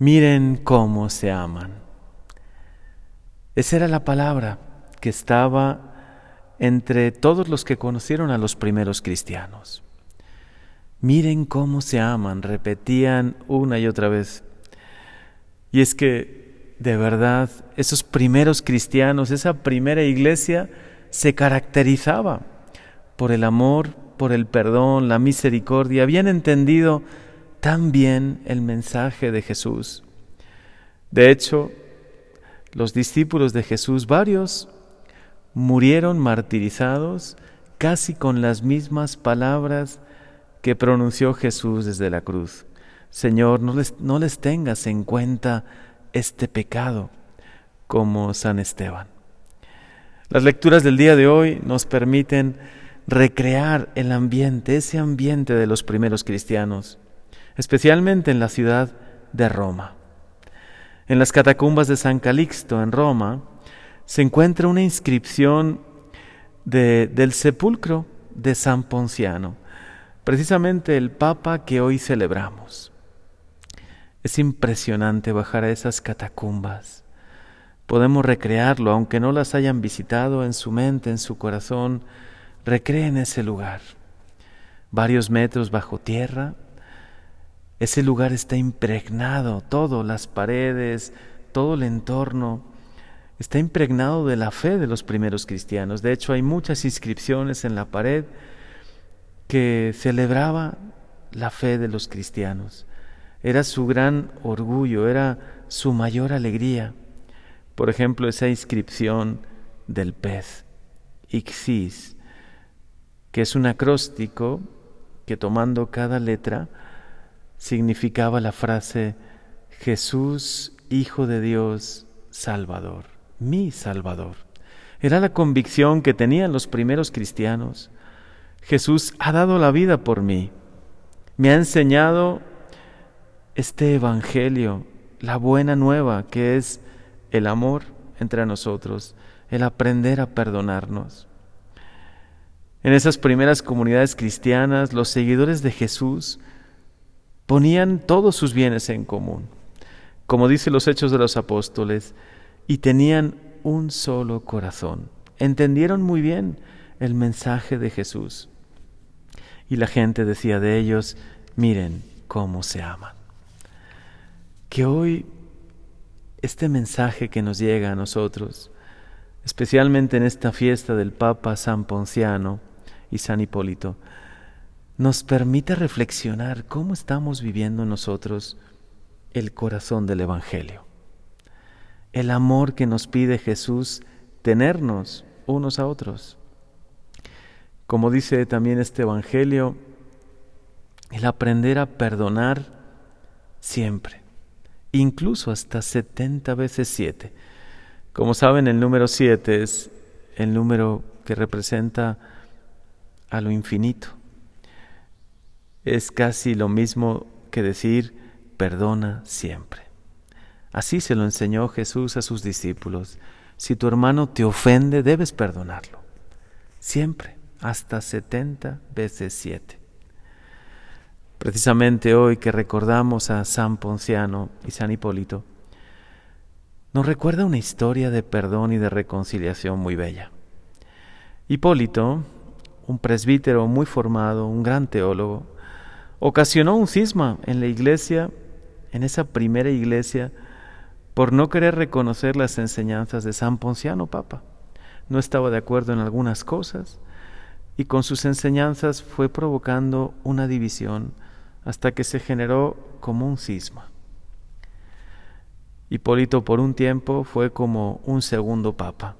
Miren cómo se aman. Esa era la palabra que estaba entre todos los que conocieron a los primeros cristianos. Miren cómo se aman, repetían una y otra vez. Y es que, de verdad, esos primeros cristianos, esa primera iglesia, se caracterizaba por el amor, por el perdón, la misericordia. Habían entendido tan bien el mensaje de Jesús. De hecho, los discípulos de Jesús, varios, murieron martirizados casi con las mismas palabras que pronunció Jesús desde la cruz. Señor, no les, no les tengas en cuenta este pecado como San Esteban. Las lecturas del día de hoy nos permiten recrear el ambiente, ese ambiente de los primeros cristianos especialmente en la ciudad de Roma. En las catacumbas de San Calixto, en Roma, se encuentra una inscripción del sepulcro de San Ponciano, precisamente el Papa que hoy celebramos. Es impresionante bajar a esas catacumbas. Podemos recrearlo, aunque no las hayan visitado en su mente, en su corazón, recreen ese lugar. Varios metros bajo tierra, ese lugar está impregnado, todo, las paredes, todo el entorno, está impregnado de la fe de los primeros cristianos. De hecho, hay muchas inscripciones en la pared que celebraba la fe de los cristianos. Era su gran orgullo, era su mayor alegría. Por ejemplo, esa inscripción del pez, Ixis, que es un acróstico que tomando cada letra significaba la frase Jesús, Hijo de Dios, Salvador, mi Salvador. Era la convicción que tenían los primeros cristianos. Jesús ha dado la vida por mí. Me ha enseñado este Evangelio, la buena nueva que es el amor entre nosotros, el aprender a perdonarnos. En esas primeras comunidades cristianas, los seguidores de Jesús ponían todos sus bienes en común, como dice los Hechos de los Apóstoles, y tenían un solo corazón. Entendieron muy bien el mensaje de Jesús. Y la gente decía de ellos, miren cómo se aman. Que hoy este mensaje que nos llega a nosotros, especialmente en esta fiesta del Papa San Ponciano y San Hipólito, nos permite reflexionar cómo estamos viviendo nosotros el corazón del Evangelio. El amor que nos pide Jesús tenernos unos a otros. Como dice también este Evangelio, el aprender a perdonar siempre, incluso hasta 70 veces 7. Como saben, el número 7 es el número que representa a lo infinito es casi lo mismo que decir perdona siempre. Así se lo enseñó Jesús a sus discípulos. Si tu hermano te ofende, debes perdonarlo. Siempre, hasta setenta veces siete. Precisamente hoy que recordamos a San Ponciano y San Hipólito, nos recuerda una historia de perdón y de reconciliación muy bella. Hipólito, un presbítero muy formado, un gran teólogo, ocasionó un cisma en la iglesia, en esa primera iglesia, por no querer reconocer las enseñanzas de San Ponciano Papa. No estaba de acuerdo en algunas cosas y con sus enseñanzas fue provocando una división hasta que se generó como un cisma. Hipólito por un tiempo fue como un segundo papa.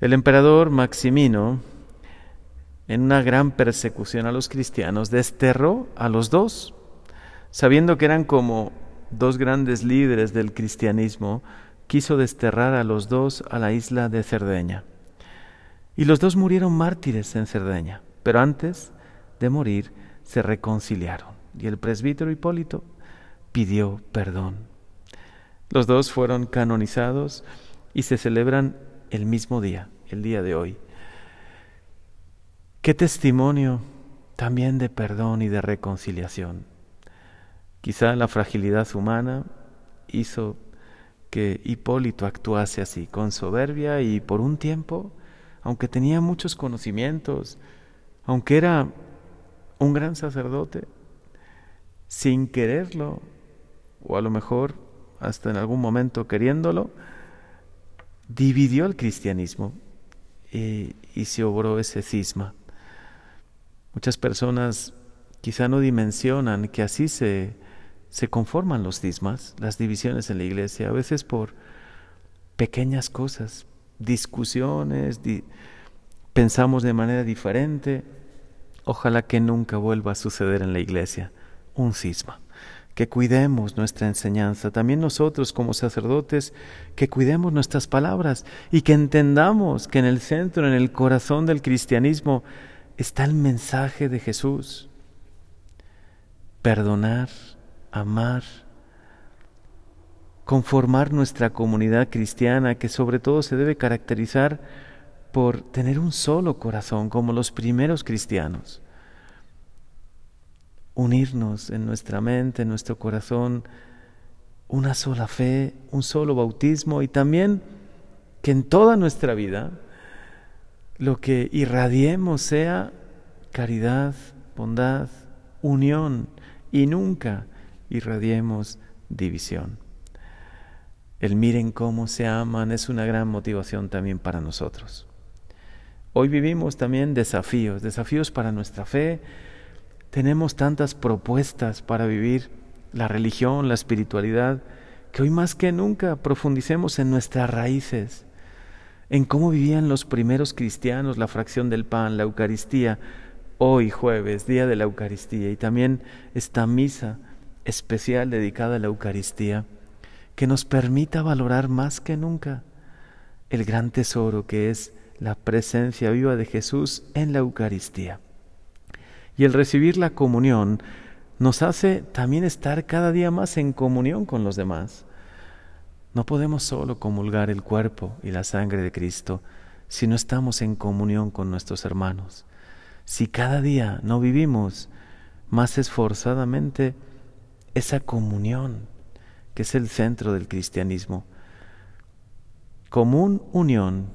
El emperador Maximino en una gran persecución a los cristianos, desterró a los dos, sabiendo que eran como dos grandes líderes del cristianismo, quiso desterrar a los dos a la isla de Cerdeña. Y los dos murieron mártires en Cerdeña, pero antes de morir se reconciliaron y el presbítero Hipólito pidió perdón. Los dos fueron canonizados y se celebran el mismo día, el día de hoy. Qué testimonio también de perdón y de reconciliación. Quizá la fragilidad humana hizo que Hipólito actuase así, con soberbia y por un tiempo, aunque tenía muchos conocimientos, aunque era un gran sacerdote, sin quererlo, o a lo mejor hasta en algún momento queriéndolo, dividió el cristianismo y, se obró ese cisma. Muchas personas quizá no dimensionan que así se, se conforman los cismas, las divisiones en la iglesia, a veces por pequeñas cosas, discusiones, pensamos de manera diferente. Ojalá que nunca vuelva a suceder en la iglesia un cisma. Que cuidemos nuestra enseñanza, también nosotros como sacerdotes, que cuidemos nuestras palabras y que entendamos que en el centro, en el corazón del cristianismo, está el mensaje de Jesús. Perdonar, amar, conformar nuestra comunidad cristiana que sobre todo se debe caracterizar por tener un solo corazón como los primeros cristianos. Unirnos en nuestra mente, en nuestro corazón, una sola fe, un solo bautismo y también que en toda nuestra vida lo que irradiemos sea caridad, bondad, unión y nunca irradiemos división. El miren cómo se aman es una gran motivación también para nosotros. Hoy vivimos también desafíos, desafíos para nuestra fe. Tenemos tantas propuestas para vivir la religión, la espiritualidad, que hoy más que nunca profundicemos en nuestras raíces, en cómo vivían los primeros cristianos la fracción del pan, la Eucaristía, hoy jueves, día de la Eucaristía, y también esta misa especial dedicada a la Eucaristía, que nos permita valorar más que nunca el gran tesoro que es la presencia viva de Jesús en la Eucaristía. Y el recibir la comunión nos hace también estar cada día más en comunión con los demás. No podemos solo comulgar el cuerpo y la sangre de Cristo si no estamos en comunión con nuestros hermanos. Si cada día no vivimos más esforzadamente esa comunión que es el centro del cristianismo. Común unión,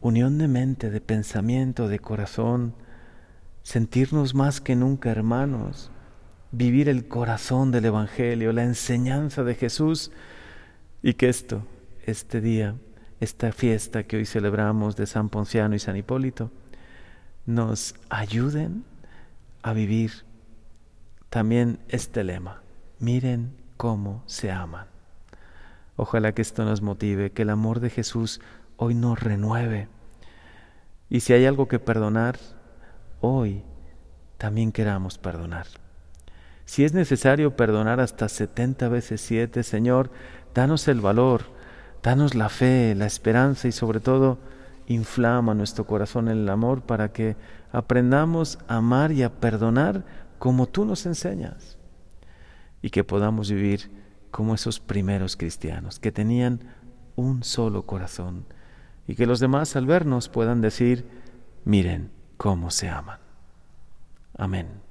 unión de mente, de pensamiento, de corazón, sentirnos más que nunca hermanos, vivir el corazón del Evangelio, la enseñanza de Jesús y que esto, este día, esta fiesta que hoy celebramos de San Ponciano y San Hipólito, nos ayuden a vivir también este lema miren cómo se aman. Ojalá que esto nos motive, que el amor de Jesús hoy nos renueve. Y si hay algo que perdonar, hoy también queramos perdonar. Si es necesario perdonar hasta setenta veces siete, Señor, danos el valor, danos la fe, la esperanza y sobre todo inflama nuestro corazón en el amor para que aprendamos a amar y a perdonar como tú nos enseñas y que podamos vivir como esos primeros cristianos que tenían un solo corazón y que los demás al vernos puedan decir, miren cómo se aman. Amén.